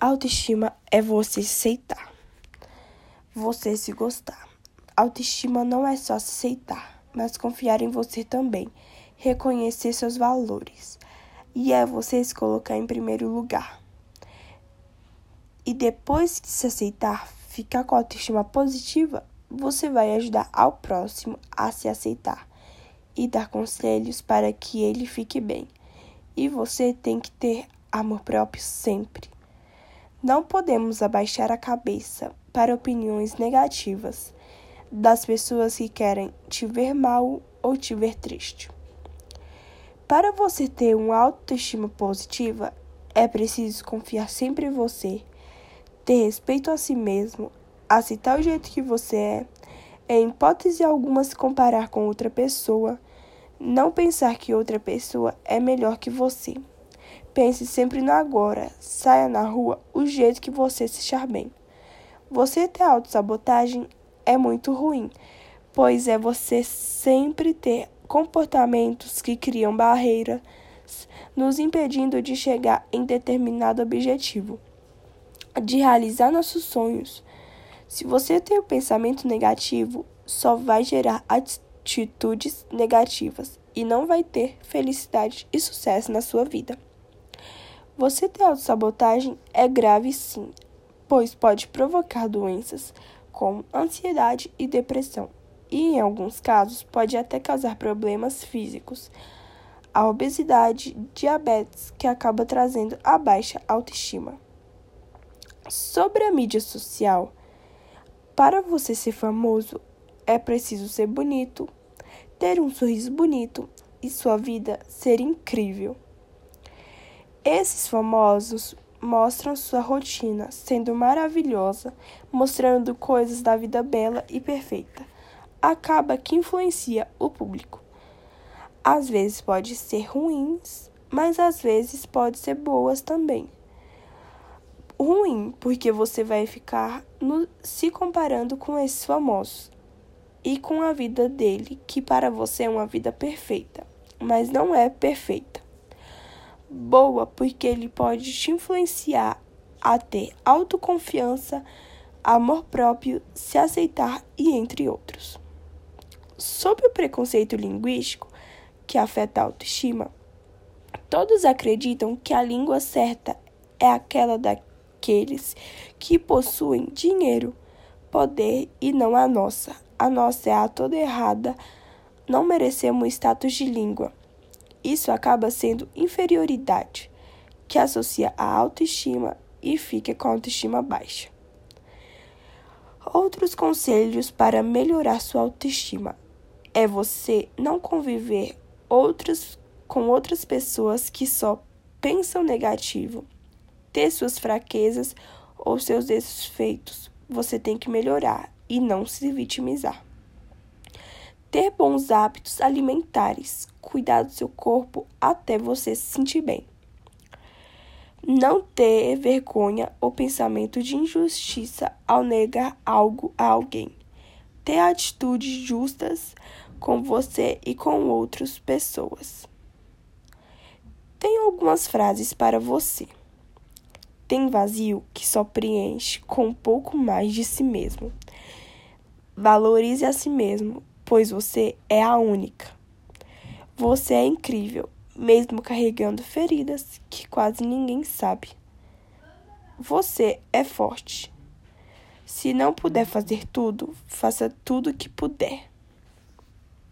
Autoestima é você se aceitar, você se gostar. Autoestima não é só se aceitar, mas confiar em você também, reconhecer seus valores. E é você se colocar em primeiro lugar. E depois de se aceitar, ficar com a autoestima positiva, você vai ajudar ao próximo a se aceitar e dar conselhos para que ele fique bem. E você tem que ter amor próprio sempre. Não podemos abaixar a cabeça para opiniões negativas das pessoas que querem te ver mal ou te ver triste. Para você ter uma autoestima positiva, é preciso confiar sempre em você, ter respeito a si mesmo, aceitar o jeito que você é, em hipótese alguma se comparar com outra pessoa, não pensar que outra pessoa é melhor que você. Pense sempre no agora. Saia na rua o jeito que você se achar bem. Você ter autossabotagem é muito ruim, pois é você sempre ter comportamentos que criam barreiras, nos impedindo de chegar em determinado objetivo, de realizar nossos sonhos. Se você tem o um pensamento negativo, só vai gerar atitudes negativas e não vai ter felicidade e sucesso na sua vida. Você ter autossabotagem é grave sim, pois pode provocar doenças como ansiedade e depressão, e em alguns casos pode até causar problemas físicos, a obesidade, diabetes, que acaba trazendo a baixa autoestima. Sobre a mídia social, para você ser famoso, é preciso ser bonito, ter um sorriso bonito e sua vida ser incrível. Esses famosos mostram sua rotina sendo maravilhosa, mostrando coisas da vida bela e perfeita. Acaba que influencia o público. Às vezes pode ser ruins, mas às vezes pode ser boas também. Ruim, porque você vai ficar no, se comparando com esses famosos e com a vida dele, que para você é uma vida perfeita, mas não é perfeita boa porque ele pode te influenciar a ter autoconfiança, amor próprio, se aceitar e entre outros. Sobre o preconceito linguístico que afeta a autoestima, todos acreditam que a língua certa é aquela daqueles que possuem dinheiro, poder e não a nossa. A nossa é a toda errada. Não merecemos status de língua. Isso acaba sendo inferioridade, que associa a autoestima e fica com a autoestima baixa. Outros conselhos para melhorar sua autoestima é você não conviver outros, com outras pessoas que só pensam negativo, ter suas fraquezas ou seus defeitos. Você tem que melhorar e não se vitimizar. Ter bons hábitos alimentares, cuidar do seu corpo até você se sentir bem. Não ter vergonha ou pensamento de injustiça ao negar algo a alguém. Ter atitudes justas com você e com outras pessoas. Tenho algumas frases para você. Tem vazio que só preenche com um pouco mais de si mesmo. Valorize a si mesmo pois você é a única. Você é incrível, mesmo carregando feridas que quase ninguém sabe. Você é forte. Se não puder fazer tudo, faça tudo o que puder.